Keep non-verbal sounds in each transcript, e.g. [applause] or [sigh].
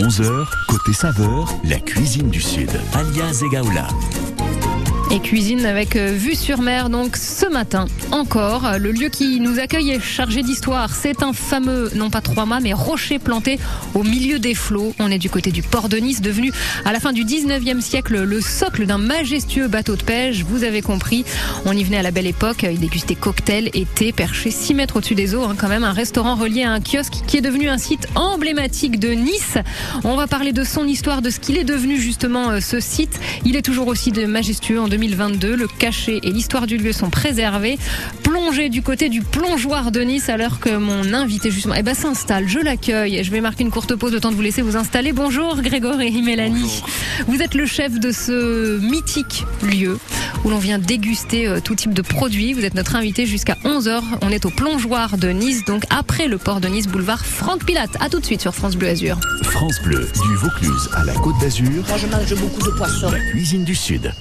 11h, côté saveur, la cuisine du Sud. Alias Egaola. Cuisine avec euh, vue sur mer, donc ce matin encore. Le lieu qui nous accueille est chargé d'histoire. C'est un fameux, non pas trois mâts, mais rocher planté au milieu des flots. On est du côté du port de Nice, devenu à la fin du 19e siècle le socle d'un majestueux bateau de pêche. Vous avez compris, on y venait à la belle époque, il dégustait cocktails et thé perché 6 mètres au-dessus des eaux. Hein, quand même un restaurant relié à un kiosque qui est devenu un site emblématique de Nice. On va parler de son histoire, de ce qu'il est devenu justement euh, ce site. Il est toujours aussi de majestueux en 2022. Le cachet et l'histoire du lieu sont préservés. Plongez du côté du plongeoir de Nice alors que mon invité justement eh ben, s'installe. Je l'accueille. Je vais marquer une courte pause, le temps de vous laisser vous installer. Bonjour Grégory et Mélanie. Vous êtes le chef de ce mythique lieu où l'on vient déguster euh, tout type de produits. Vous êtes notre invité jusqu'à 11h. On est au plongeoir de Nice, donc après le port de Nice, boulevard Franck Pilate. À tout de suite sur France Bleu Azur. France Bleu, du Vaucluse à la Côte d'Azur, Moi, je mange beaucoup de poissons. la cuisine du Sud.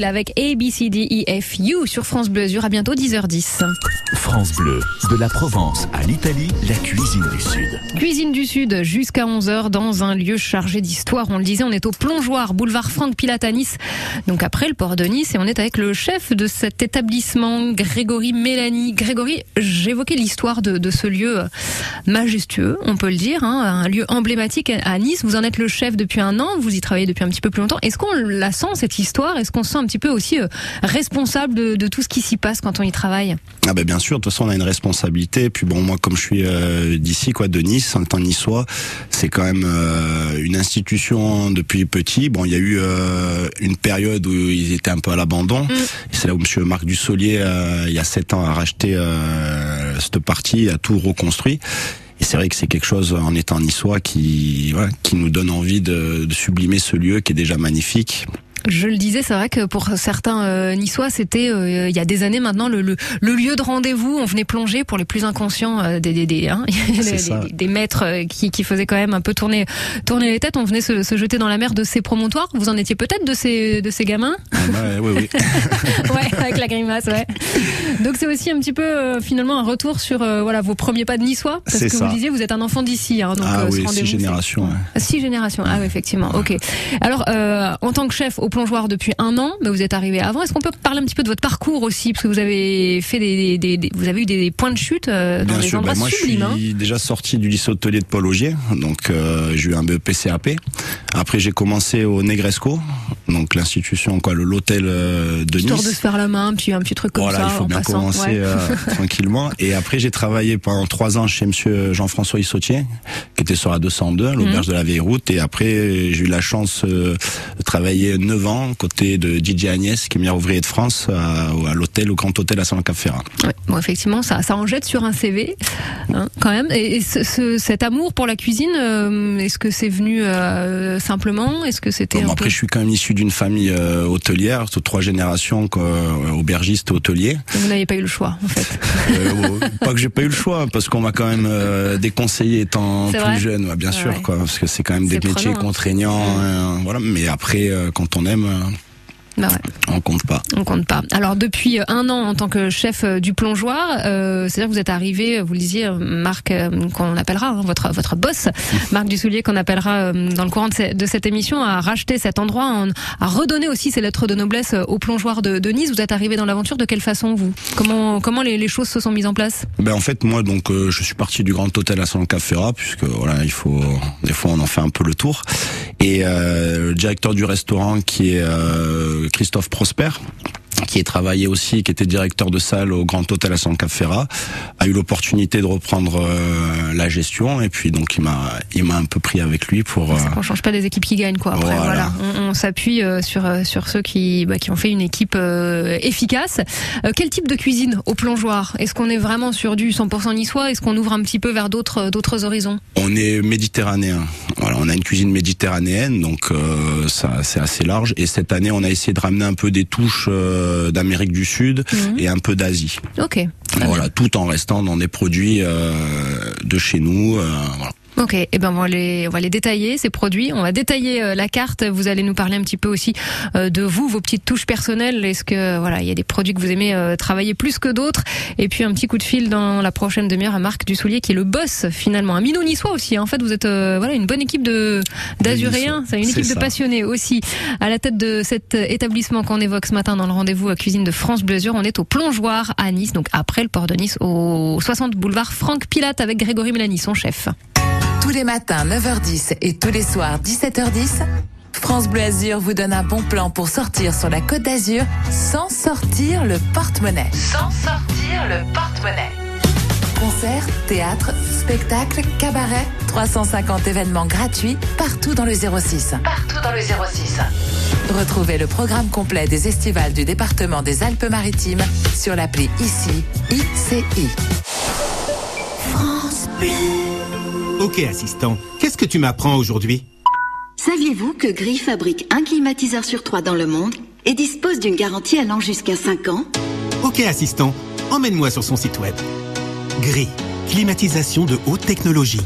Gail avec A, B, C, D, E, F, U sur France Bleu Azur. À bientôt 10h10. France Bleu, de la Provence à l'Italie, la cuisine du Sud. Cuisine du Sud jusqu'à 11h dans un lieu chargé d'histoire. On le disait, on est au plongeoir, boulevard Franck Pilate à Nice. Donc après le port de Nice et on est avec le chef de cet établissement, Grégory Mélanie. Grégory, j'évoquais l'histoire de, de ce lieu majestueux, on peut le dire, hein, un lieu emblématique à Nice. Vous en êtes le chef depuis un an, vous y travaillez depuis un petit peu plus longtemps. Est-ce qu'on la sent cette histoire? Est-ce qu'on se sent un petit peu aussi euh, responsable de, de tout ce qui s'y passe quand on y travaille Ah ben bien sûr, de toute façon on a une responsabilité. Et puis bon, moi comme je suis euh, d'ici, quoi, de Nice, en tant niçois, c'est quand même euh, une institution depuis petit. Bon, il y a eu une période où ils étaient un peu à l'abandon. Mm. C'est là où Monsieur Marc Dussolier, il y a sept ans, a racheté cette partie, a tout reconstruit. Et c'est vrai que c'est quelque chose en étant niçois qui, qui nous donne envie de, de sublimer ce lieu qui est déjà magnifique. Je le disais, c'est vrai que pour certains euh, niçois, c'était euh, il y a des années maintenant le, le, le lieu de rendez-vous. On venait plonger pour les plus inconscients euh, des, des, des, hein, [laughs] des, des- maîtres euh, qui, qui faisaient quand même un peu tourner, tourner les têtes. On venait se, se jeter dans la mer de ces promontoires. Vous en étiez peut-être de ces, de ces gamins? Ouais, oui, oui. [laughs] Ouais, [laughs] avec la grimace, ouais. Donc c'est aussi un petit peu euh, finalement un retour sur euh, voilà vos premiers pas de niçois. Parce que ça. vous disiez, vous êtes un enfant d'ici. Hein, donc, ah euh, oui, six générations. ouais. Six générations. Ah oui, effectivement. Ok. Alors, euh, en tant que chef au plongeoir depuis un an, bah, vous êtes arrivé avant. Est-ce qu'on peut parler un petit peu de votre parcours aussi, parce que vous avez fait des, des- des- vous avez eu des points de chute euh, dans Bien des sûr, endroits ben moi sublimes. je hein. suis déjà sorti du lycée hôtelier de Paul Augier, donc euh, j'ai eu un BEP CAP. Après j'ai commencé au Negresco, donc l'institution quoi, le l'hôtel euh, de Histoire Nice. de se faire la main, puis un petit truc comme voilà, ça il faut en bien passant. commencer Ouais. euh, [laughs] tranquillement. Et après, j'ai travaillé pendant trois ans chez Monsieur Jean-François Issautier, qui était sur la 202, à l'auberge Mhm. de la Vieille Route. Et après, j'ai eu la chance euh, de travailler ans côté de DJ Agnès, qui est meilleur ouvrier de France, à, à l'hôtel, au Grand Hôtel à Saint-Cap-Ferrat. Ouais, bon, effectivement, ça, ça en jette sur un CV, hein, quand même. Et, et ce- ce- cet amour pour la cuisine, euh, est-ce que c'est venu euh, simplement? Est-ce que c'était Bon, après, peu... je suis quand même issu d'une famille euh, hôtelière, sur trois générations, euh, aubergiste et hôtelier. Vous n'avez pas eu le choix, en fait. Euh, pas que j'ai pas eu le choix, parce qu'on m'a quand même euh, déconseillé étant plus jeune, ouais, bien sûr, quoi, parce que c'est quand même des métiers prenant, hein. contraignants, euh, voilà. Mais après, euh, quand on aime, euh, Bah ouais. on compte pas. On compte pas. Alors depuis euh, un an en tant que chef euh, du plongeoir, euh, c'est-à-dire que vous êtes arrivé, vous le disiez, euh, Marc, euh, qu'on appellera hein, votre votre boss, [laughs] Marc Dussoulier, qu'on appellera euh, dans le courant de, ce- de cette émission, à racheter cet endroit, en- à redonner aussi ses lettres de noblesse euh, au plongeoir de, de Nice. Vous êtes arrivé dans l'aventure de quelle façon vous? Comment comment les, les choses se sont mises en place? Ben en fait moi donc euh, je suis parti du Grand Hôtel à San Ferrat puisque voilà il faut des fois on en fait un peu le tour et euh, le directeur du restaurant qui est euh, Christophe Prosper qui est travaillé aussi, qui était directeur de salle au Grand Hôtel à San Ferrat, a eu l'opportunité de reprendre euh, la gestion et puis donc il m'a il m'a un peu pris avec lui pour euh, On change pas des équipes qui gagnent quoi. Après, voilà. Voilà. On, on s'appuie euh, sur euh, sur ceux qui bah, qui ont fait une équipe efficace. Quel type de cuisine au plongeoir? Est-ce qu'on est vraiment sur du 100% niçois? Est-ce qu'on ouvre un petit peu vers d'autres d'autres horizons? On est méditerranéen. Voilà, on a une cuisine méditerranéenne, donc ça c'est assez large. Et cette année, on a essayé de ramener un peu des touches euh, d'Amérique du Sud Mhm. et un peu d'Asie. Ok. Voilà, tout en restant dans des produits euh, de chez nous. euh, voilà. Ok, eh ben on va les on va les détailler ces produits. On va détailler euh, la carte. Vous allez nous parler un petit peu aussi euh, de vous, vos petites touches personnelles. Est-ce que voilà, il y a des produits que vous aimez euh, travailler plus que d'autres? Et puis un petit coup de fil dans la prochaine demi-heure à Marc Dussoulier qui est le boss finalement, un minot niçois aussi. hein. En fait, vous êtes euh, voilà une bonne équipe de d'azuréens. C'est une équipe de passionnés aussi. À la tête de cet établissement qu'on évoque ce matin dans le rendez-vous à cuisine de France Bleu on est au Plongeoir à Nice, donc après le port de Nice, au 60 boulevard Franck Pilate avec Grégory Mélanie, son chef. Tous les matins 9h10 et tous les soirs 17h10, France Bleu Azur vous donne un bon plan pour sortir sur la Côte d'Azur sans sortir le porte-monnaie. Sans sortir le porte-monnaie. Concerts, théâtre, spectacles, cabarets, 350 événements gratuits partout dans le 06. Partout dans le 06. Retrouvez le programme complet des estivales du département des Alpes-Maritimes sur l'appli ICI, ICI. Ok, assistant, qu'est-ce que tu m'apprends aujourd'hui? Saviez-vous que Gris fabrique un climatiseur sur trois dans le monde et dispose d'une garantie allant jusqu'à 5 ans? Ok, assistant, emmène-moi sur son site web. Gris, climatisation de haute technologie.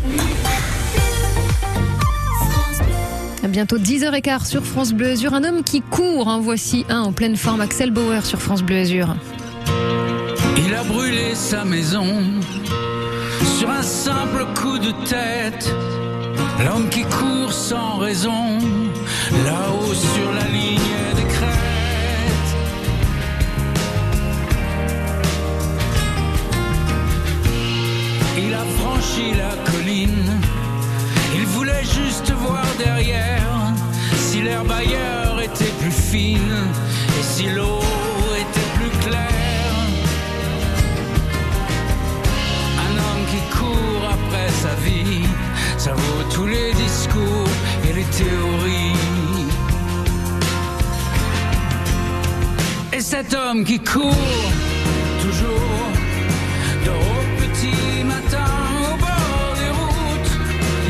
À Bientôt 10h15 sur France Bleu Azur. Un homme qui court, en voici un en pleine forme, Axel Bauer sur France Bleu Azur. Il a brûlé sa maison sur un simple coup de tête. L'homme qui court sans raison, là-haut sur la ligne des crêtes. Il a franchi la colline, il voulait juste voir derrière si l'herbe ailleurs était plus fine. si l'eau était plus claire. Sa vie, ça vaut tous les discours et les théories. Et cet homme qui court toujours de au petit matin au bord des routes,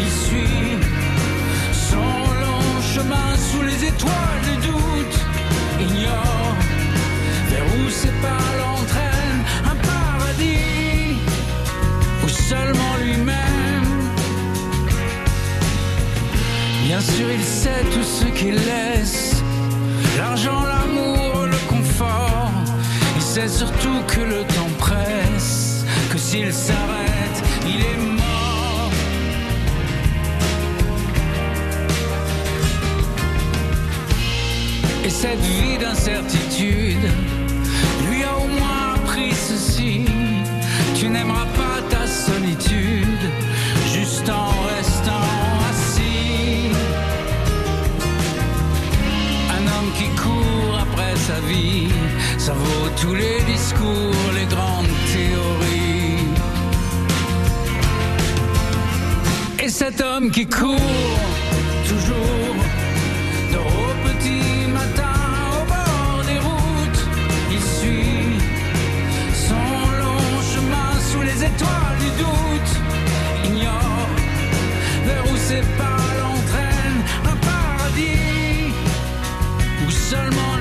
il suit son long chemin sous les étoiles du doute, ignore vers où ses pas l'entraînent, un paradis ou seulement lui-même. Bien sûr, il sait tout ce qu'il laisse, l'argent, l'amour, le confort. Il sait surtout que le temps presse, que s'il s'arrête, il est mort. Et cette vie d'incertitude lui a au moins appris ceci. Tu n'aimeras pas ta solitude sa vie, ça vaut tous les discours, les grandes théories. Et cet homme qui court toujours de au petit matin au bord des routes, il suit son long chemin sous les étoiles du doute, ignore vers où ses pas l'entraînent, un paradis ou seulement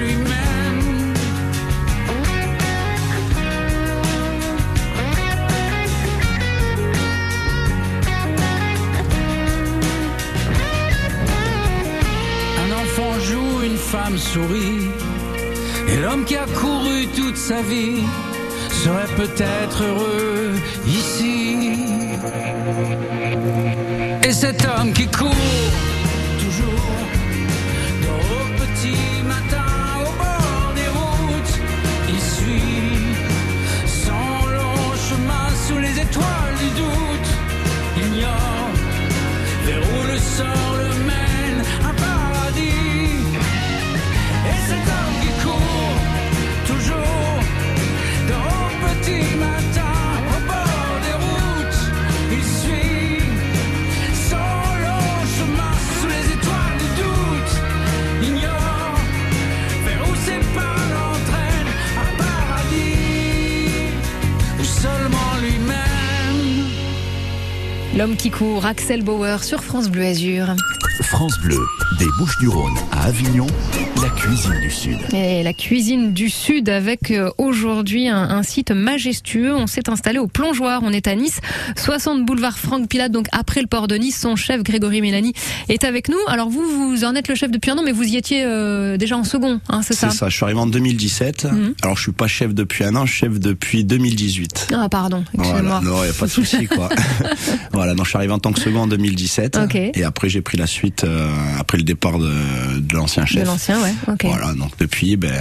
Et l'homme qui a couru toute sa vie serait peut-être heureux ici. Et cet homme qui court toujours au petit matin au bord des routes, il suit son long chemin sous les étoiles du doute. Ignore vers où le sort le mène, L'homme qui court, Axel Bauer sur France Bleu Azur. France Bleu, des Bouches-du-Rhône à Avignon, la cuisine du Sud. Et la cuisine du Sud avec euh, aujourd'hui un, un site majestueux. On s'est installé au Plongeoir. On est à Nice, 60 boulevard Franck Pilate, donc après le port de Nice. Son chef Grégory Mélanie est avec nous. Alors vous, vous en êtes le chef depuis un an, mais vous y étiez euh, déjà en second, hein, c'est ça? C'est ça, je suis arrivé en 2017. Mhm. Alors je suis pas chef depuis un an, je suis chef depuis 2018. Ah pardon, Voilà, excusez-moi. non, y a pas de souci quoi. [laughs] voilà, donc je suis arrivé en tant que second en 2017 Ok. et après j'ai pris la suite euh, après le départ de, de l'ancien De chef. l'ancien, ouais. Voilà, donc depuis ben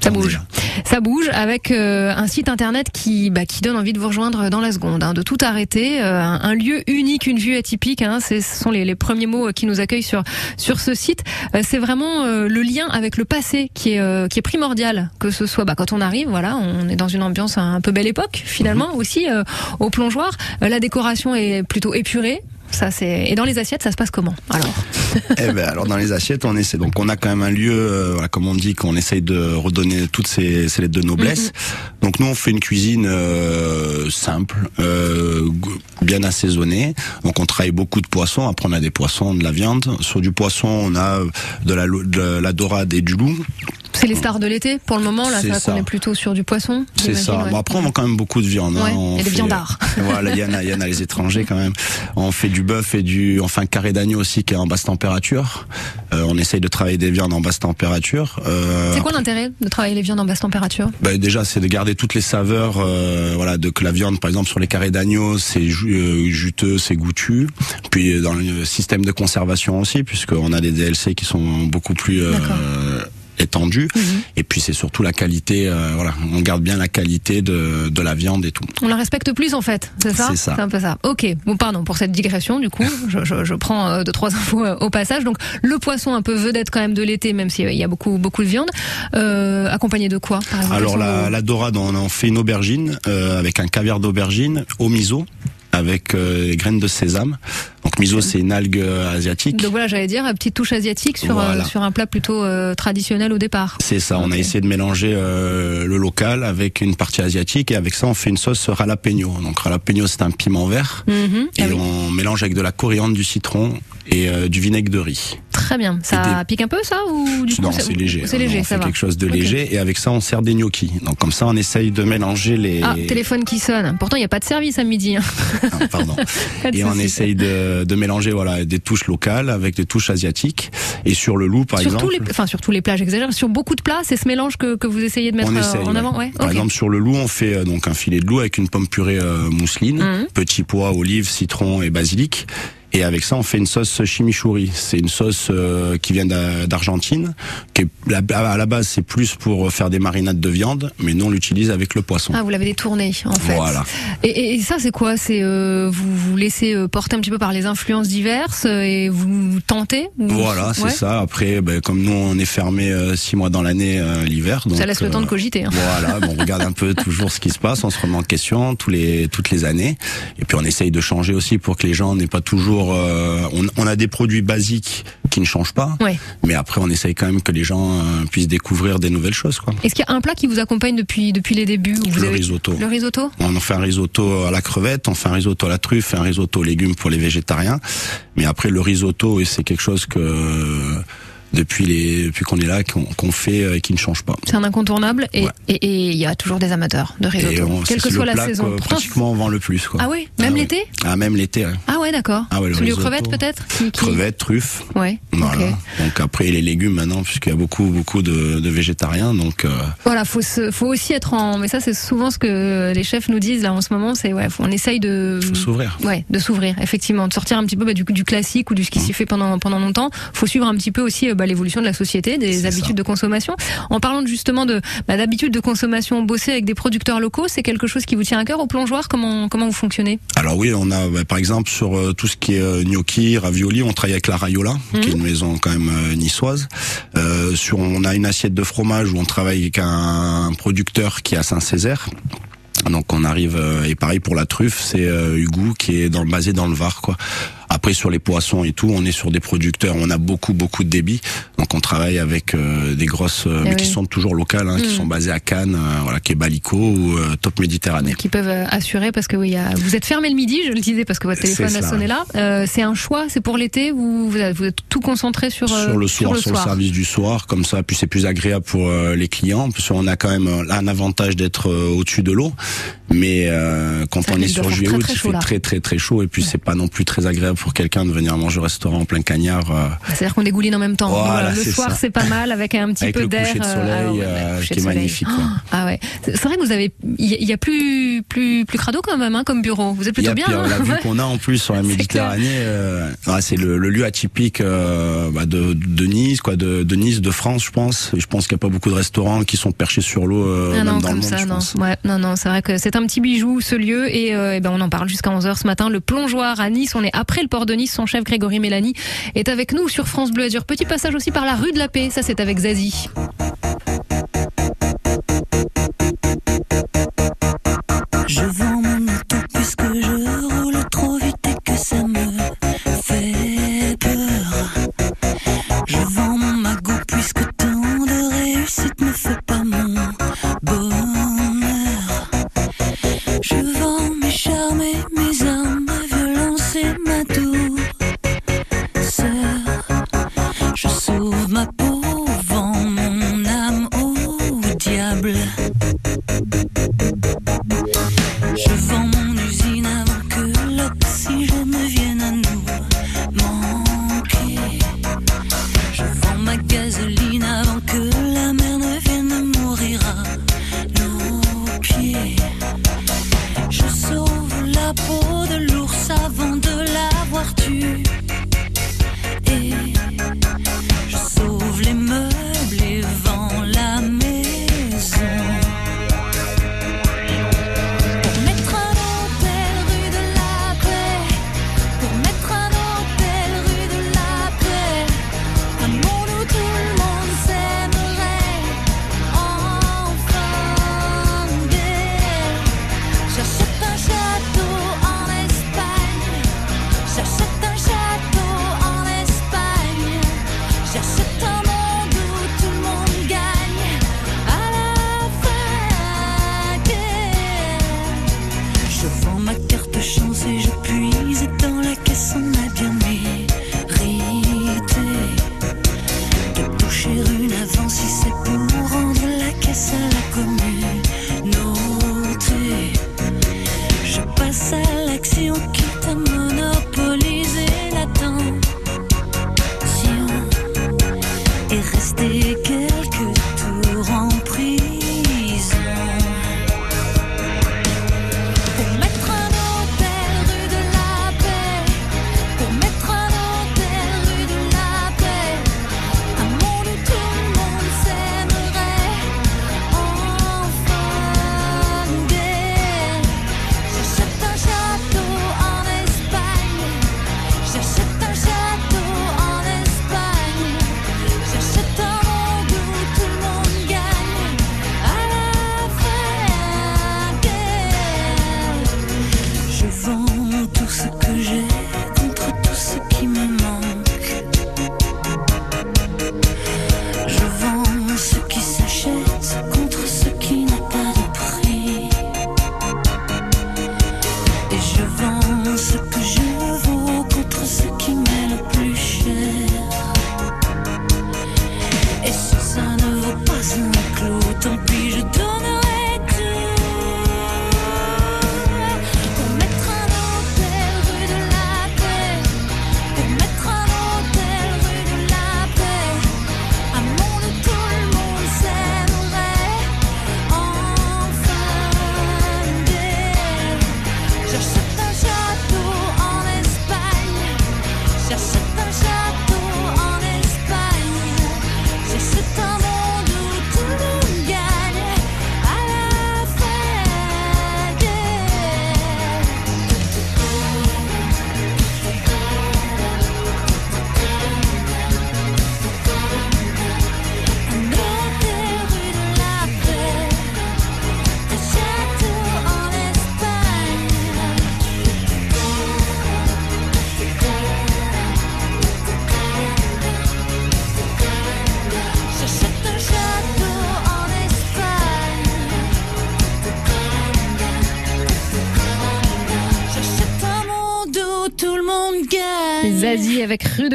Ça bouge. Ça bouge avec euh, un site internet qui, bah, qui donne envie de vous rejoindre dans la seconde, hein, de tout arrêter. euh, un, lieu unique, une vue atypique. Hein, ce sont les, les premiers mots euh, qui nous accueillent sur sur ce site. Euh, c'est vraiment le lien avec le passé qui est qui est primordial. Que ce soit bah, quand on arrive, voilà, on est dans une ambiance un peu belle époque finalement aussi euh, au plongeoir. La décoration est plutôt épurée. Ça c'est et dans les assiettes ça se passe comment alors Eh ben, alors dans les assiettes, on essaie. Donc on a quand même un lieu, euh, voilà, comme on dit, qu'on essaye de redonner toutes ces, ces lettres de noblesse. Donc nous, on fait une cuisine euh, simple, euh, bien assaisonnée. Donc on travaille beaucoup de poissons. Après on a des poissons, de la viande. Sur du poisson, on a de la, de la dorade et du loup. C'est les stars de l'été pour le moment. Là, C'est qu'on est plutôt sur du poisson. C'est ça. ouais. Bon, après, on vend quand même beaucoup de viande. hein. On a des fait- viandards. [laughs] [laughs] Voilà, il y en a, il y en a les étrangers quand même. On fait du bœuf et du, enfin, carré d'agneau aussi qui est en basse température. Euh, on essaye de travailler des viandes en basse température. Euh, C'est quoi l'intérêt de travailler les viandes en basse température? Bah, déjà, c'est de garder toutes les saveurs, euh, voilà, de que la viande, par exemple, sur les carrés d'agneau, c'est ju- euh, juteux, c'est goûtu. Puis dans le système de conservation aussi, puisqu'on a des DLC qui sont beaucoup plus euh. Étendue. Mhm. Et puis c'est surtout la qualité. euh, voilà, on garde bien la qualité de, de la viande et tout. On la respecte plus en fait, c'est ça C'est ça. un peu ça. Ok, bon pardon pour cette digression du coup, [laughs] je, je, je prends euh, deux trois infos euh, au passage. Donc le poisson un peu vedette quand même de l'été, même s'il y a beaucoup beaucoup de viande, accompagné de quoi par exemple? Alors la, la dorade, on en fait une aubergine avec un caviar d'aubergine au miso avec euh, graines de sésame. Donc miso c'est une algue euh, asiatique. Donc voilà, j'allais dire, une petite touche asiatique sur, euh, sur un plat plutôt euh, traditionnel au départ. C'est ça, on a essayé de mélanger euh, le local avec une partie asiatique et avec ça on fait une sauce jalapeno. Donc jalapeno c'est un piment vert Mhm. et Ah oui. on mélange avec de la coriandre, du citron et euh, du vinaigre de riz. Très bien. Ça pique un peu ça ou du non, c'est léger. C'est Non, léger, on ça fait va. quelque chose de léger et avec ça on sert des gnocchis. Donc comme ça on essaye de mélanger les. Ah, téléphone qui sonne. Pourtant, il n'y a pas de service à midi. hein. Ah, pardon. [laughs] Et on essaye de, de mélanger voilà des touches locales avec des touches asiatiques. Et sur le loup par sur exemple. tous les, enfin sur tous les plats, j'exagère. Sur beaucoup de plats, c'est ce mélange que, que vous essayez de mettre euh, essaye, en avant. Ouais. Par exemple, sur le loup, on fait euh, donc un filet de loup avec une pomme purée euh, mousseline, Mhm. petits pois, olives, citron et basilic. Et avec ça, on fait une sauce chimichurri. C'est une sauce euh, qui vient d'A- d'Argentine, qui est, à la base c'est plus pour faire des marinades de viande, mais nous on l'utilise avec le poisson. Ah, vous l'avez détourné en fait. Voilà. Et, et- et ça, c'est quoi? C'est euh, vous vous laissez euh, porter un petit peu par les influences diverses euh, et vous tentez ou- Voilà, c'est Ouais. ça. Après, ben, comme nous on est fermé euh, six mois dans l'année l'hiver, Ça laisse le temps de cogiter. hein. Voilà, bon, on regarde un peu [laughs] toujours ce qui se passe, on se remet en question tous les toutes les années, et puis on essaye de changer aussi pour que les gens n'aient pas toujours. Euh, on, on a des produits basiques qui ne changent pas, Ouais. mais après on essaye quand même que les gens euh, puissent découvrir des nouvelles choses, quoi. Est-ce qu'il y a un plat qui vous accompagne depuis depuis les débuts où vous Le avez- risotto. Le risotto. On en fait un risotto à la crevette, on fait un risotto à la truffe, un risotto aux légumes pour les végétariens. Mais après le risotto, et c'est quelque chose que depuis les depuis qu'on est là qu'on fait euh, et qui ne change pas. C'est un incontournable et Ouais. il y a toujours des amateurs de risotto, on- quelle que le soit la plat saison. que Pourtant, pratiquement on vend le plus, quoi. Ah oui, même Ah ouais. l'été Ah même l'été. ouais. Ah ouais, d'accord. Ah ouais, le Celui aux crevettes peut-être qui, Crevettes, truffes. Ouais. Voilà. Donc après les légumes maintenant, puisqu'il y a beaucoup beaucoup de, de végétariens, donc euh, Voilà, faut se, faut aussi être en. Mais ça, c'est souvent ce que les chefs nous disent là en ce moment. C'est ouais, on essaye de. faut s'ouvrir. Ouais, de s'ouvrir, effectivement, de sortir un petit peu bah, du, du classique ou du ce qui Mmh. s'y fait pendant pendant longtemps. Faut suivre un petit peu aussi euh, bah, l'évolution de la société, des habitudes ça. de consommation. En parlant justement de bah, d'habitudes de consommation, bosser avec des producteurs locaux, c'est quelque chose qui vous tient à cœur au plongeoir? Comment comment vous fonctionnez? Alors oui, on a bah, par exemple sur euh, tout ce qui est euh, gnocchi, ravioli, on travaille avec la Raiola, qui est une maison quand même euh, niçoise. Euh, sur, on a une assiette de fromage où on travaille avec un, producteur qui est à Saint-Césaire. Donc on arrive euh, et pareil pour la truffe, c'est euh, Hugo qui est dans, basé dans le Var quoi. Après sur les poissons et tout, on est sur des producteurs, on a beaucoup beaucoup de débit, donc on travaille avec euh, des grosses, euh, Eh mais qui sont toujours locales, hein, qui Mm. sont basées à Cannes, euh, voilà, qui est Balico ou euh, Top Méditerranée. qui peuvent assurer parce que oui, a- vous êtes fermé le midi, je le disais parce que votre téléphone a sonné ouais. là. Euh, c'est un choix, c'est pour l'été. Vous, vous êtes, tout concentré sur euh, sur le soir, sur le, service du soir, comme ça, puis c'est plus agréable pour euh, les clients, parce qu'on a quand même un avantage d'être au-dessus de l'eau, mais euh, quand Ça on est sur juillet il fait là. très très très chaud, et puis c'est pas non plus très agréable pour quelqu'un de venir manger au restaurant en plein cagnard. euh, C'est-à-dire qu'on dégouline en même temps. Voilà, le soir, c'est pas mal avec un petit Avec peu le d'air. coucher de euh, soleil, ah ouais, euh, le coucher qui de est soleil. magnifique, quoi. Ah ouais. C'est vrai que vous avez, il y, a- plus, plus, plus crado quand même, hein, comme bureau. Vous êtes y plutôt a bien. puis, hein la vue qu'on a en plus sur la [laughs] Méditerranée, euh, c'est le, le lieu atypique euh, bah, de, de Nice, quoi, de, de Nice, de France, je pense. Je pense qu'il n'y a pas beaucoup de restaurants qui sont perchés sur l'eau, euh, Ah non, dans le comme monde, ça, je non. pense. Ouais, non, non, c'est vrai que c'est un petit bijou, ce lieu, et, ben, on en parle jusqu'à 11h ce matin. Le plongeoir à Nice, on est après le port de Nice. Son chef Grégory Mélanie est avec nous sur France Bleu Azur. Petit passage aussi par la rue de la Paix, ça c'est avec Zazie.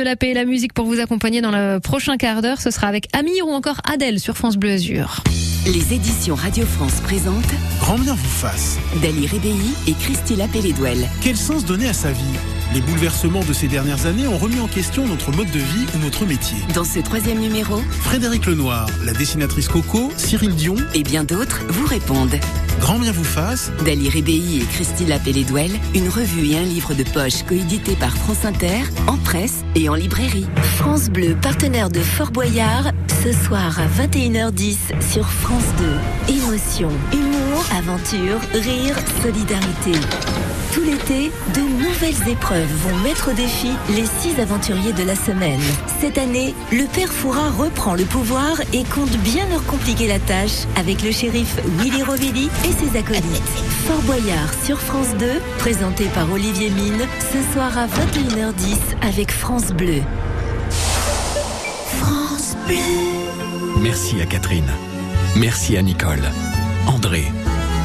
La Paix et la musique pour vous accompagner dans le prochain quart d'heure. Ce sera avec Amir ou encore Adèle sur France Bleu Azur. Les éditions Radio France présentent Grand bien vous fasse. Dali Rébéi et Christila Pelledouel. Quel sens donner à sa vie? Les bouleversements de ces dernières années ont remis en question notre mode de vie ou notre métier. Dans ce troisième numéro, Frédéric Lenoir, la dessinatrice Coco, Cyril Dion, et bien d'autres vous répondent. Grand bien vous fasse. Dali Rébéi et Christila Pelledouel, une revue et un livre de poche coédité par France Inter, en presse et en librairie. France Bleu, partenaire de Fort Boyard, ce soir à 21h10 sur France 2. Émotion, humour, aventure, rire, solidarité. Tout l'été, de nouvelles épreuves vont mettre au défi les six aventuriers de la semaine. Cette année, le père Fouras reprend le pouvoir et compte bien leur compliquer la tâche avec le shérif Willy Rovelli et ses acolytes. Fort Boyard sur France 2, présenté par Olivier Mine, ce soir à 21h10 avec France Bleu. France Bleu. Merci à Catherine. Merci à Nicole, André,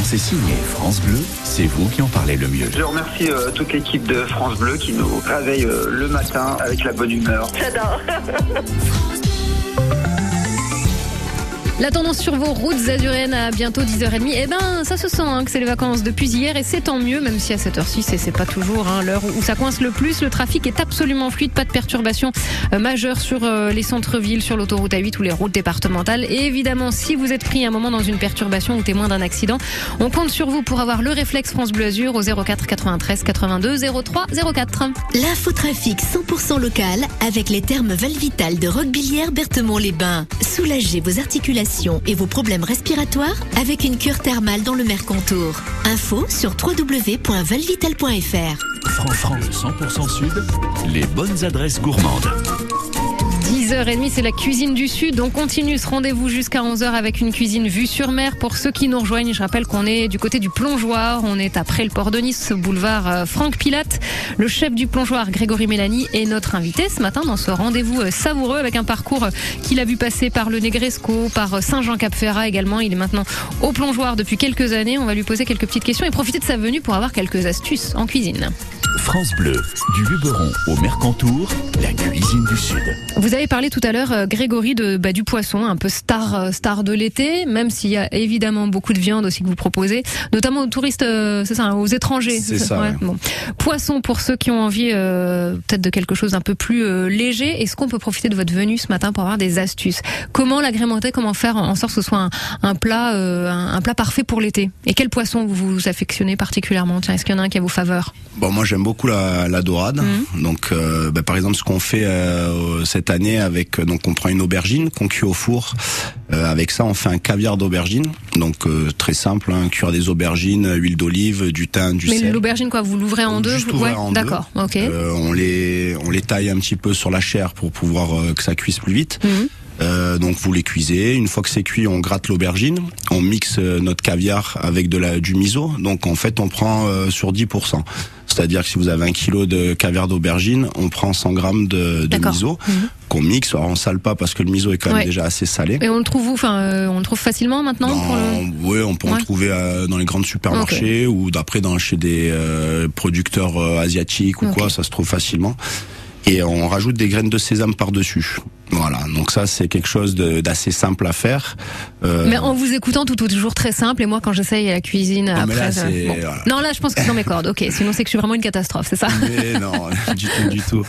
Quand c'est signé France Bleu, c'est vous qui en parlez le mieux. Je remercie euh, toute l'équipe de France Bleu qui nous réveille euh, le matin avec la bonne humeur. J'adore. [laughs] La tendance sur vos routes azuréennes à bientôt 10h30. Eh ben, ça se sent hein, que c'est les vacances depuis hier et c'est tant mieux, même si à cette heure-ci, c'est pas toujours hein, l'heure où ça coince le plus. Le trafic est absolument fluide, pas de perturbations euh, majeures sur euh, les centres-villes, sur l'autoroute A8 ou les routes départementales. Et évidemment, si vous êtes pris un moment dans une perturbation ou témoin d'un accident, on compte sur vous pour avoir le réflexe France Bleu Azur au 04 93 82 03 04. L'infotrafic 100% local avec les thermes Valvital de Roquebillière Berthemont-les-Bains. Soulagez vos articulations et vos problèmes respiratoires avec une cure thermale dans le Mercontour. Info sur www.valvital.fr. France France 100% Sud, les bonnes adresses gourmandes. 10h30, c'est la cuisine du Sud. On continue ce rendez-vous jusqu'à 11h avec une cuisine vue sur mer. Pour ceux qui nous rejoignent, je rappelle qu'on est du côté du plongeoir. On est après le port de Nice, boulevard euh, Franck Pilate. Le chef du plongeoir, Grégory Mélanie, est notre invité ce matin dans ce rendez-vous euh, savoureux avec un parcours euh, qu'il a vu passer par le Negresco, par Saint-Jean-Cap-Ferrat également. Il est maintenant au plongeoir depuis quelques années. On va lui poser quelques petites questions et profiter de sa venue pour avoir quelques astuces en cuisine. France Bleu, du Luberon au Mercantour, la cuisine du Sud. Vous avez parlé tout à l'heure, euh, Grégory, de, bah, du poisson, un peu star, euh, star de l'été, même s'il y a évidemment beaucoup de viande aussi que vous proposez, notamment aux touristes, euh, c'est ça, hein, aux étrangers. C'est ça, ouais. bon. Poisson pour ceux qui ont envie euh, peut-être de quelque chose d'un peu plus euh, léger. Est-ce qu'on peut profiter de votre venue ce matin pour avoir des astuces? Comment l'agrémenter? Comment faire en sorte que ce soit un, un plat, euh, un, un plat parfait pour l'été? Et quel poisson vous vous affectionnez particulièrement? Tiens, est-ce qu'il y en a un qui a vos faveurs? Bon, moi j'aime beaucoup la, la dorade. Mhm. Donc, euh, bah, par exemple, ce qu'on fait euh, cette année avec, euh, donc on prend une aubergine qu'on cuit au four. Euh, avec ça, on fait un caviar d'aubergine. Donc très simple, hein, cuire des aubergines, huile d'olive, du thym, du Mais sel. l'aubergine, quoi, vous l'ouvrez en deux vous- ouais. D'accord, ok. On les on les taille un petit peu sur la chair pour pouvoir que ça cuise plus vite. Mhm. Euh, donc vous les cuisez. Une fois que c'est cuit, on gratte l'aubergine, on mixe notre caviar avec de la du miso. Donc en fait, on prend euh, sur 10%. C'est-à-dire que si vous avez un kilo de caviar d'aubergine, on prend 100 grammes de, de miso Mhm. qu'on mixe. Alors on sale pas parce que le miso est quand même Ouais. déjà assez salé. Et on le trouve où Enfin, euh, on le trouve facilement maintenant pour le- Dans- ouais, on peut en trouver euh, dans les grands supermarchés ou d'après dans chez des euh, producteurs euh, asiatiques ou quoi, ça se trouve facilement. Et on rajoute des graines de sésame par-dessus. Voilà, donc ça c'est quelque chose d'assez simple à faire. Euh, Mais en vous écoutant, tout est toujours très simple. Et moi, quand j'essaye la cuisine, Non, après. là, bon. voilà. Non, là, je pense que c'est dans mes cordes. Ok, sinon c'est que je suis vraiment une catastrophe, c'est ça Mais non, [laughs] du tout, du tout.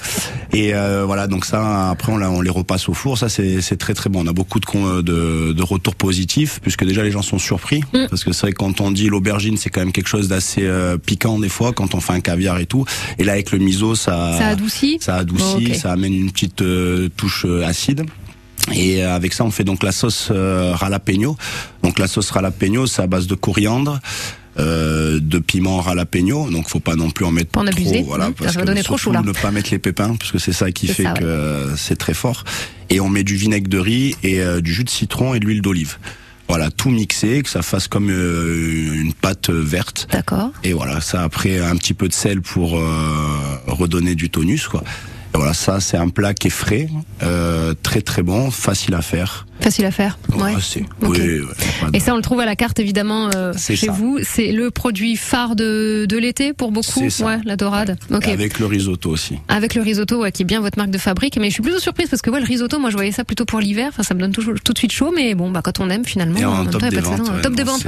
Et euh, voilà, donc ça, après on, les repasse au four. Ça, c'est très très bon. On a beaucoup de, con- de, de retours positifs, puisque déjà les gens sont surpris, Mm. parce que c'est vrai que quand on dit l'aubergine, c'est quand même quelque chose d'assez euh, piquant des fois quand on fait un caviar et tout. Et là, avec le miso, ça Ça adoucit ça adoucit, ça amène une petite euh, touche euh, acide. Et euh, avec ça, on fait donc la sauce ralapeño. Donc la sauce ralapeño, c'est à base de coriandre, euh, de piment jalapeno, donc faut pas non plus en mettre en abuser, trop, voilà, hein, parce ça va que donner trop chaud, là. ne pas mettre les pépins, parce que c'est ça qui fait ça, que c'est très fort. Et on met du vinaigre de riz et euh, du jus de citron et de l'huile d'olive. Voilà, tout mixé, que ça fasse comme euh, une pâte verte. D'accord. Et voilà, ça après un petit peu de sel pour redonner du tonus, quoi. Voilà, ça c'est un plat qui est frais, euh, très très bon, facile à faire. Facile à faire. Ouais. Oui, ouais, de- Et ça, on le trouve à la carte évidemment euh, chez ça. vous. C'est le produit phare de, de l'été pour beaucoup. Ça. Ouais, la dorade. Ok. Et Avec le risotto aussi. Avec le risotto, ouais, qui est bien votre marque de fabrique. Mais je suis plutôt surprise parce que ouais, le risotto, moi, je voyais ça plutôt pour l'hiver. Enfin, ça me donne toujours tout de suite chaud. Mais bon, bah, quand on aime, finalement, Et en même top temps, il y a des de ventes, ouais, top des ventes.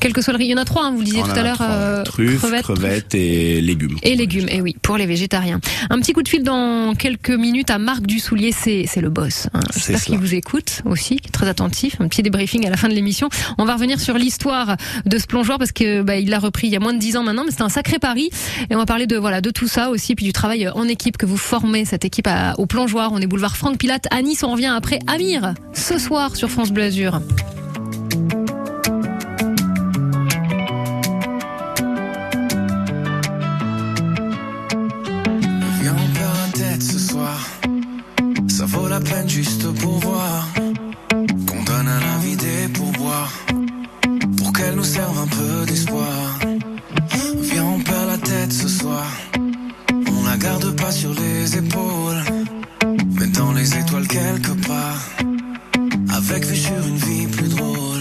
Quel que soit le riz. Il y en a trois, hein, vous le disiez On tout en à l'heure. euh, Truffes, crevettes. crevettes et légumes. Et légumes, et oui, pour les végétariens. Un petit coup de fil dans quelques minutes à Marc Dussoulier, c'est c'est le boss. Hein. C'est J'espère qu'il vous écoute aussi, qui est très attentif. Un petit débriefing à la fin de l'émission. On va revenir sur l'histoire de ce plongeoir parce que bah, il l'a repris il y a moins de 10 ans maintenant, mais c'était un sacré pari. Et on va parler de voilà de tout ça aussi, puis du travail en équipe que vous formez cette équipe au plongeoir. On est boulevard Franck Pilate à Nice. On revient après Amir ce soir sur France Bleu. La peine juste pour voir. Qu'on donne à la vie des pourboires. Pour qu'elle nous serve un peu d'espoir. Viens, on perd la tête ce soir. On la garde pas sur les épaules. Mais dans les étoiles quelque part. Avec vue sur une vie plus drôle.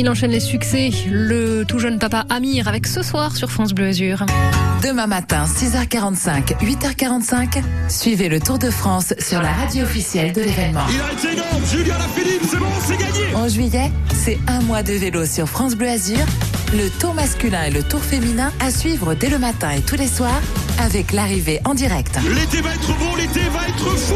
Il enchaîne les succès. Le tout jeune papa Amir avec ce soir sur France Bleu Azur. Demain matin, 6h45, 8h45, suivez le Tour de France sur la radio officielle de l'événement. Il a été énorme, Julien Lafilippe, c'est bon, c'est gagné En juillet, c'est un mois de vélo sur France Bleu Azur, le tour masculin et le tour féminin à suivre dès le matin et tous les soirs avec l'arrivée en direct. L'été va être beau, l'été va être fou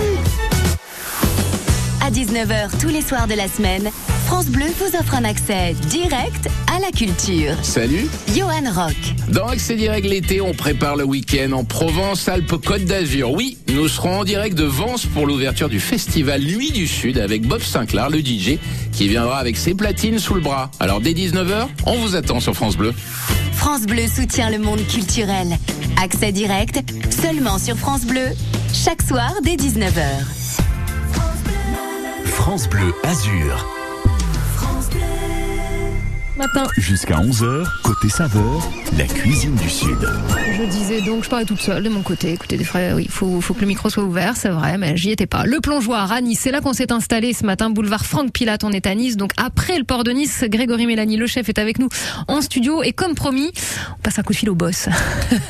À 19h tous les soirs de la semaine, France Bleu vous offre un accès direct à la culture. Salut Johan Rock. Dans Accès Direct l'été, on prépare le week-end en Provence-Alpes-Côte d'Azur. Oui, nous serons en direct de Vence pour l'ouverture du festival Nuit du Sud avec Bob Sinclair, le DJ, qui viendra avec ses platines sous le bras. Alors dès 19h, on vous attend sur France Bleu. France Bleu soutient le monde culturel. Accès direct, seulement sur France Bleu, chaque soir dès 19h. France Bleu Azur. Matin. Jusqu'à 11h, côté saveur, la cuisine du Sud. Je disais donc, je parlais toute seule de mon côté. Écoutez, des frères, oui, il faut, faut que le micro soit ouvert, c'est vrai, mais j'y étais pas. Le plongeoir à Nice, c'est là qu'on s'est installé ce matin, boulevard Franck Pilate, on est à Nice. Donc après le port de Nice, Grégory Mélanie, le chef, est avec nous en studio. Et comme promis, on passe un coup de fil au boss.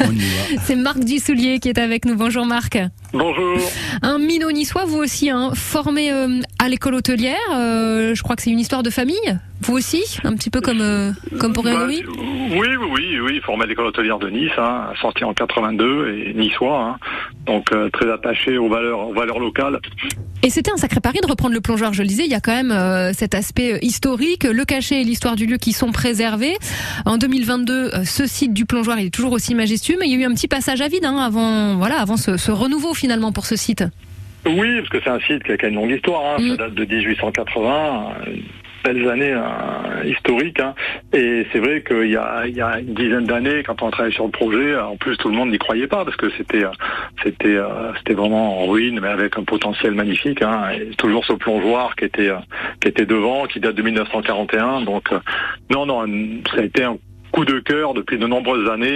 [laughs] c'est Marc Dussoulier qui est avec nous. Bonjour Marc. Bonjour. Un minot niçois, vous aussi, hein, formé euh, à l'école hôtelière. Euh, je crois que c'est une histoire de famille. Vous aussi, un petit peu comme euh, comme pour Bah, Grégory. oui, oui, oui, oui, formé à l'école hôtelière de Nice, hein, sorti en 82 et niçois, hein, donc très attaché aux valeurs, aux valeurs locales. Et c'était un sacré pari de reprendre le plongeoir, je le disais, il y a quand même cet aspect historique, le cachet et l'histoire du lieu qui sont préservés. En 2022, euh, ce site du plongeoir il est toujours aussi majestueux, mais il y a eu un petit passage à vide hein, avant, voilà, avant ce, ce renouveau finalement pour ce site. Oui, parce que c'est un site qui a, une longue histoire, hein, ça date de 1880. euh, Belles années euh, historiques, hein. et c'est vrai qu'il y a, il y a une dizaine d'années, quand on a travaillé sur le projet, en plus tout le monde n'y croyait pas parce que c'était, euh, c'était, euh, c'était vraiment en ruine, mais avec un potentiel magnifique. Hein, et toujours ce plongeoir qui était, euh, qui était devant, qui date de 1941. Donc euh, non, non, ça a été un coup de cœur depuis de nombreuses années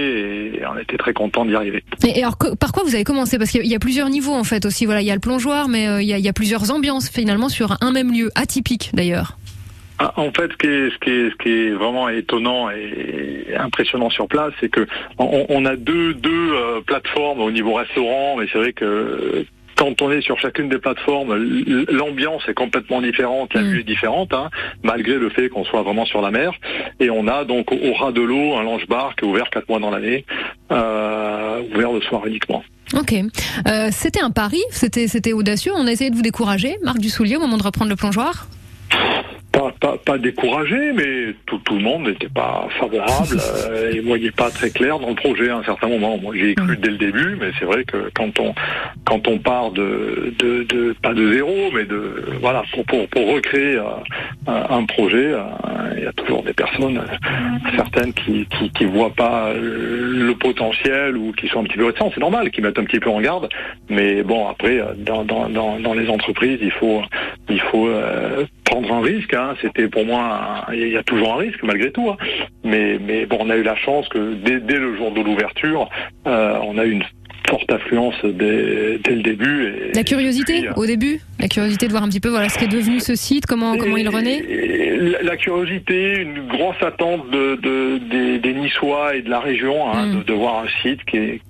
et on était très content d'y arriver. Et, alors, par quoi vous avez commencé? Parce qu'il y a- plusieurs niveaux en fait aussi. Voilà, il y a le plongeoir, mais euh, il y, a, il y a plusieurs ambiances finalement sur un même lieu, atypique d'ailleurs. Ah, En fait, ce qui est, ce qui est, ce qui est vraiment étonnant et impressionnant sur place, c'est que on, on a deux, deux euh, plateformes au niveau restaurant, mais c'est vrai que quand on est sur chacune des plateformes, l'ambiance est complètement différente, la vue est différente, hein, malgré le fait qu'on soit vraiment sur la mer. Et on a donc au, au ras de l'eau un lounge-bar qui est ouvert quatre mois dans l'année, euh, ouvert le soir uniquement. Ok. Euh, c'était un pari, c'était c'était audacieux. On a essayé de vous décourager, Marc Dussoulier, au moment de reprendre le plongeoir? Pas, pas, pas découragé, mais tout, tout le monde n'était pas favorable [laughs] euh, et voyait pas très clair dans le projet à un certain moment. Moi, j'ai cru dès le début, mais c'est vrai que quand on quand on part de, de, de pas de zéro, mais de voilà pour pour, pour recréer euh, un projet, euh, il y a toujours des personnes, euh, certaines qui, qui qui voient pas le potentiel ou qui sont un petit peu réticents. C'est normal, qui mettent un petit peu en garde, mais bon après euh, dans dans dans, dans les entreprises, il faut il faut euh, prendre un risque. Hein. C'était pour moi, il y a toujours un risque malgré tout. hein. Mais, mais bon, on a eu la chance que dès, dès le jour de l'ouverture, euh, on a eu une forte affluence dès, dès le début. Et, La curiosité puis, euh, au début, la curiosité de voir un petit peu voilà ce qu'est devenu ce site, comment comment il renaît? la, la curiosité, une grosse attente de, de- des, des Niçois et de la région, hein, Mm. de, de voir un site qui est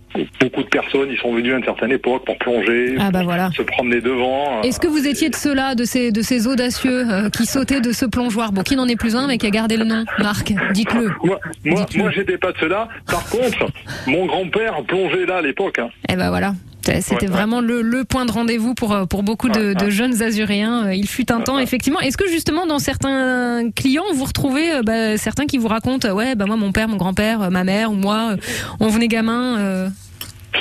beaucoup de personnes, ils sont venus à une certaine époque pour plonger, Ah bah voilà. se promener devant. Est-ce que vous étiez de ceux-là, de ces, de ces audacieux euh, qui sautaient de ce plongeoir? Bon, qui n'en est plus un, mais qui a gardé le nom Marc, dites-le. Moi, moi, moi j'étais pas de cela. Par contre, mon grand-père plongeait là à l'époque. hein. Eh ben voilà. C'était Ouais, vraiment le, le point de rendez-vous pour, euh, pour beaucoup de, Ouais, de ouais. jeunes azuréens. Euh, Il fut un temps, effectivement. Est-ce que justement, dans certains clients, vous retrouvez euh, bah, certains qui vous racontent, euh, ouais, bah moi, mon père, mon grand-père, euh, ma mère ou moi, euh, on venait gamin. euh,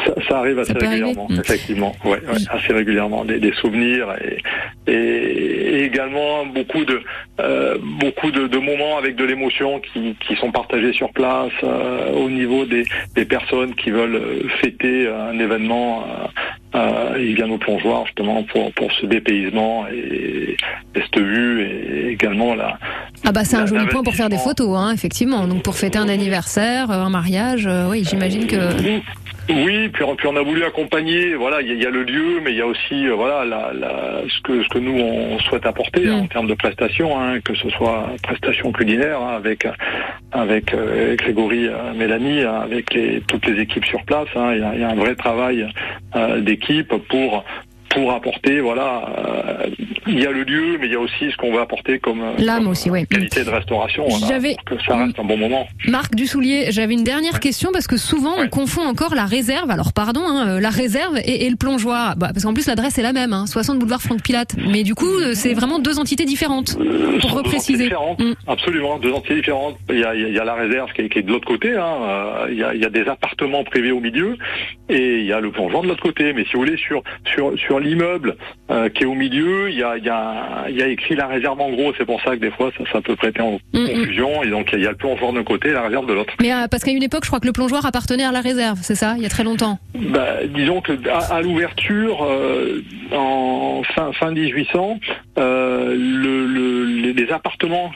Ça, ça arrive assez Ça régulièrement, arriver. Effectivement. Ouais, ouais, assez régulièrement, des, des souvenirs et, et, et également beaucoup de euh, beaucoup de, de moments avec de l'émotion qui, qui sont partagés sur place euh, au niveau des, des personnes qui veulent euh, fêter un événement. Euh, ils viennent au plongeoir justement pour pour ce dépaysement et, et cette vue et également la Ah bah c'est un joli point pour faire des photos, hein, effectivement. Donc pour fêter un anniversaire, euh, un mariage, euh, oui, j'imagine que. Oui, puis, on- puis on a voulu accompagner. Voilà, il y, a- il y a le lieu, mais il y a aussi euh, voilà la, la- ce que ce que nous on souhaite apporter en termes de prestations, hein, que ce soit prestations culinaires hein, avec avec euh, Grégory, euh, Mélanie, hein, avec les, toutes les équipes sur place. hein. Il y, a, il y a un vrai travail euh, d'équipe pour pour apporter. Voilà, euh, il y a le lieu, mais il y a aussi ce qu'on veut apporter comme, euh, L'âme comme, aussi, oui. qualité de restauration. J'avais- que ça reste un bon moment. Marc Dussoulier, j'avais une dernière question parce que souvent on confond encore la réserve, alors pardon, hein, euh, la réserve et, et le plongeoir. Bah, parce qu'en plus l'adresse est la même, hein, 60 boulevard Franck Pilate. Mais du coup, c'est vraiment deux entités différentes. Pour repréciser. différentes, Absolument, deux entités différentes. Il y a, il y la réserve qui est, qui est de l'autre côté. hein. Il, y a, il y a des appartements privés au milieu et il y a le plongeon de l'autre côté. Mais si vous voulez, sur sur sur l'immeuble euh, qui est au milieu, il y a, y, a, y a écrit la réserve en gros. C'est pour ça que des fois, ça, ça peut prêter en Mm, confusion. Et donc, il y a le plongeoir d'un côté et la réserve de l'autre. Mais euh, parce qu'à une époque, je crois que le plongeoir appartenait à la réserve, c'est ça Il y a très longtemps. Bah, disons que à, à l'ouverture, euh, en fin, fin 1800, euh, le, le- les appartements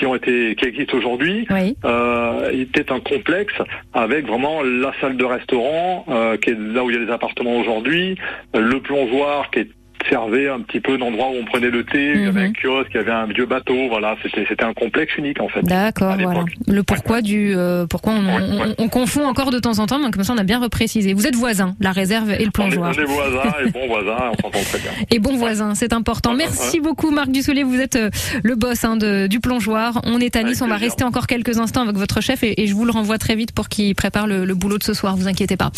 qui ont été qui existent aujourd'hui euh, étaient un complexe avec vraiment la salle de restaurant euh, qui est là où il y a les appartements aujourd'hui, le plongeoir qui est servait un petit peu d'endroit où on prenait le thé, il y avait un kiosque, il y avait un vieux bateau, voilà, c'était c'était un complexe unique en fait. D'accord, voilà. Le pourquoi du euh, pourquoi on, on- on confond encore de temps en temps, mais comme ça on a bien reprécisé. Vous êtes voisins, la réserve et le plongeoir. on est voisins et bons voisins, on s'entend très bien. Et bon voisin, c'est important. Merci beaucoup Marc Dussoulier, vous êtes euh, le boss hein, de, du plongeoir. On est à Nice, on va rester encore quelques instants avec votre chef et, et je vous le renvoie très vite pour qu'il prépare le, le boulot de ce soir, vous inquiétez pas.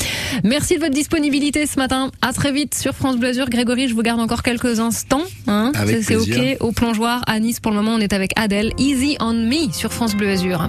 Merci de votre disponibilité ce matin. À très vite sur France Bleu Azur. Grégory, je vous garde encore quelques instants. Hein C'est- ok au plongeoir à Nice pour le moment. On est avec Adèle. Easy on me sur France Bleu Azur.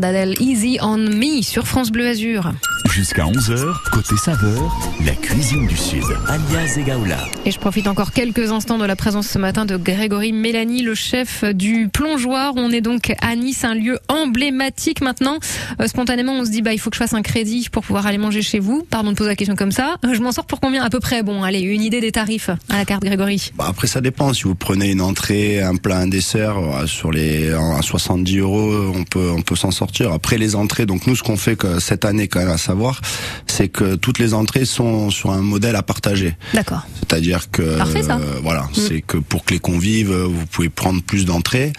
D'Adèle, Easy on Me sur France Bleu Azur. Jusqu'à 11h, côté saveur, la cuisine du Sud. Alias Egaola. Et je profite encore quelques instants de la présence ce matin de Grégory Mélanie, le chef du plongeoir. On est donc à Nice, un lieu emblématique maintenant. Euh, spontanément, on se dit, bah, il faut que je fasse un crédit pour pouvoir aller manger chez vous. Pardon de poser la question comme ça. Euh, Je m'en sors pour combien? À peu près Bon, allez, une idée des tarifs à la carte, Grégory. Bah, après, ça dépend. Si vous prenez une entrée, un plat, un dessert, euh, sur les à 70 euros, on peut on peut s'en sortir. Après les entrées, donc nous, ce qu'on fait cette année, quand même, à savoir, c'est que toutes les entrées sont sur un modèle à partager. D'accord. C'est-à-dire que Parfait, ça. euh, voilà, c'est que pour que les convives, vous pouvez prendre plus d'entrées.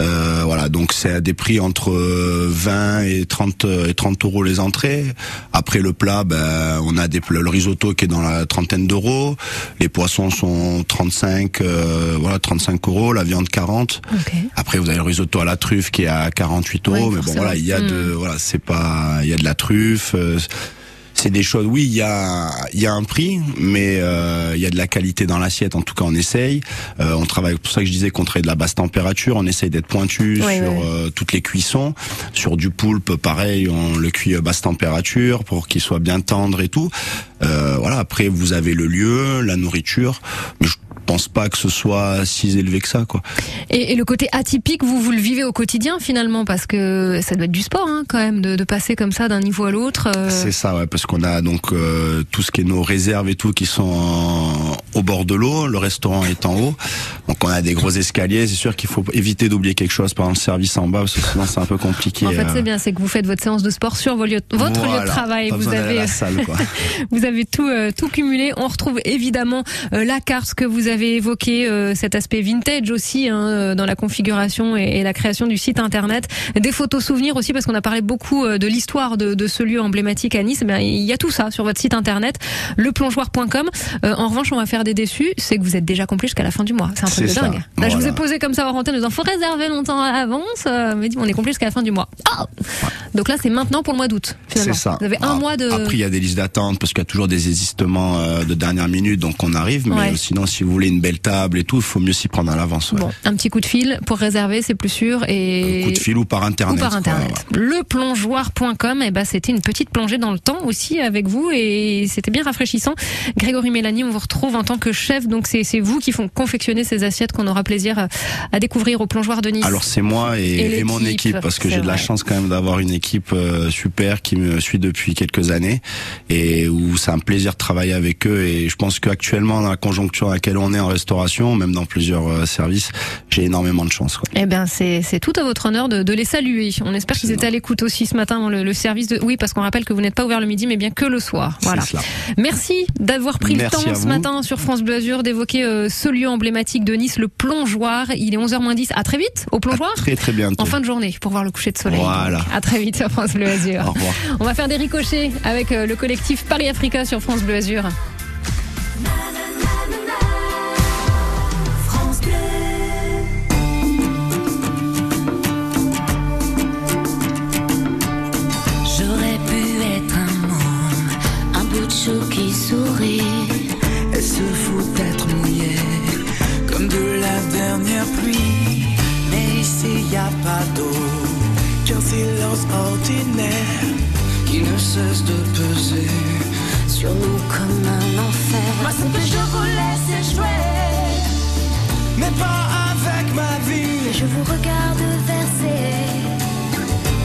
Euh, voilà, donc c'est à des prix entre euh, 20 et 30 euh, et 30 euros les entrées. Après le plat, ben on a des le risotto qui est dans la trentaine d'euros. Les poissons sont 35, euh, voilà 35 euros. La viande 40. Après vous avez le risotto à la truffe qui est à 48 euros. Mais bon voilà, il y a de Mm. voilà, c'est pas il y a de la truffe. euh, c'est des choses. Oui, il y a il y a un prix, mais euh, il y a de la qualité dans l'assiette. En tout cas, on essaye. Euh, on travaille. Pour ça que je disais qu'on travaille de la basse température. On essaye d'être pointu Oui, sur oui. euh, toutes les cuissons. Sur du poulpe, pareil, on le cuit à basse température pour qu'il soit bien tendre et tout. Euh, voilà. Après, vous avez le lieu, la nourriture. Mais je pense pas que ce soit si élevé que ça, quoi. Et, et le côté atypique, vous, vous le vivez au quotidien finalement, parce que ça doit être du sport hein, quand même, de, de passer comme ça d'un niveau à l'autre. euh. C'est ça, ouais, parce qu'on a donc euh, tout ce qui est nos réserves et tout qui sont en- au bord de l'eau. Le restaurant est en haut, donc on a des gros escaliers. C'est sûr qu'il faut éviter d'oublier quelque chose, par exemple le service en bas, parce que sinon c'est un peu compliqué. En fait, euh. c'est bien, c'est que vous faites votre séance de sport sur vos lieux- votre lieu de travail. Vous avez, la salle, quoi. [laughs] vous avez tout, euh, tout cumulé. On retrouve évidemment euh, la carte que vous avez évoqué, euh, cet aspect vintage aussi hein, dans la configuration et, et la création du site internet. Des photos souvenirs aussi, parce qu'on a parlé beaucoup de l'histoire de, de ce lieu emblématique à Nice. Eh bien, il y a tout ça sur votre site internet, leplongeoir.com. En revanche, on va faire des déçus, c'est que vous êtes déjà complet jusqu'à la fin du mois. C'est un truc de ça. dingue. Là, je vous ai posé comme ça hors antenne, en disant faut réserver longtemps à l'avance. Mais on est complet jusqu'à la fin du mois. Ah Donc là, c'est maintenant pour le mois d'août. C'est ça. Vous avez un Ah, mois de. Après, il y a des listes d'attente parce qu'il y a toujours des désistements euh, de dernière minute, donc on arrive. Mais Ouais. sinon, si vous voulez une belle table et tout, il faut mieux s'y prendre à l'avance. ouais. Bon, un petit coup de fil pour réserver, c'est plus sûr. Et... Coup de fil ou par internet. Ou par quoi, internet. Leplongeoir.com, et ben c'était une petite plongée dans le temps aussi avec vous et c'était bien rafraîchissant. Grégory Mélanie, on vous retrouve en tant que chef, donc c'est vous qui font confectionner ces assiettes qu'on aura plaisir à, à découvrir au plongeoir de Nice. Alors c'est moi et, Et et mon équipe parce que j'ai de la chance quand même d'avoir une équipe euh, super qui me suit depuis quelques années et où c'est un plaisir de travailler avec eux et je pense qu'actuellement dans la conjoncture dans laquelle on est en restauration, même dans plusieurs euh, services, j'ai énormément de chance. Quoi. Eh bien, c'est tout à votre honneur de, de les saluer. On espère qu'ils étaient à l'écoute aussi ce matin, le, le service de. Oui, parce qu'on rappelle que vous n'êtes pas ouvert le midi, mais bien que le soir. Voilà. cela. Merci d'avoir pris Merci le temps à ce vous. matin sur France Bleu Azur d'évoquer euh, ce lieu emblématique de Nice, le plongeoir. Il est 11h10. À très vite au plongeoir. Très très bientôt. En fin de journée pour voir le coucher de soleil. Voilà. Donc, à très vite sur France Bleu Azur. Au revoir. On va faire des ricochets avec euh, le collectif Paris Africa sur France Bleu Azur. France Bleu. J'aurais pu être un môme, un bout de chou qui sourit. Elle se fout d'être mouillée comme de la dernière pluie. Mais ici y a pas d'eau qu'un silence ordinaire qui ne cesse de peser Sur nous comme un enfer. Moi, ce que je vous laisse jouer, mais pas avec ma vie. Je vous regarde verser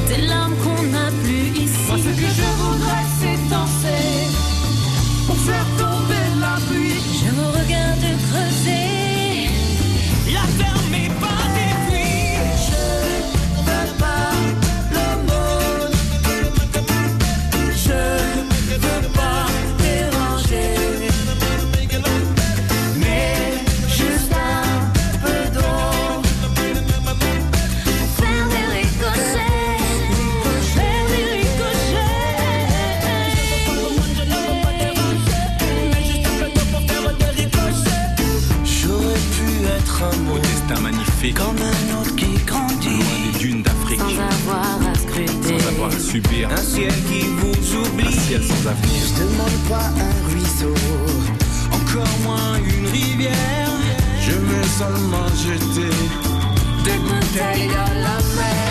des larmes qu'on n'a plus ici. Moi, ce que je voudrais, c'est danser pour faire tomber comme un autre qui grandit. loin des dunes d'Afrique, Sans avoir à scruter. sans avoir à subir Un ciel qui vous un oublie. ciel sans avenir. Je demande pas un ruisseau, encore moins une rivière. Je veux seulement jeter des bouteilles à la mer.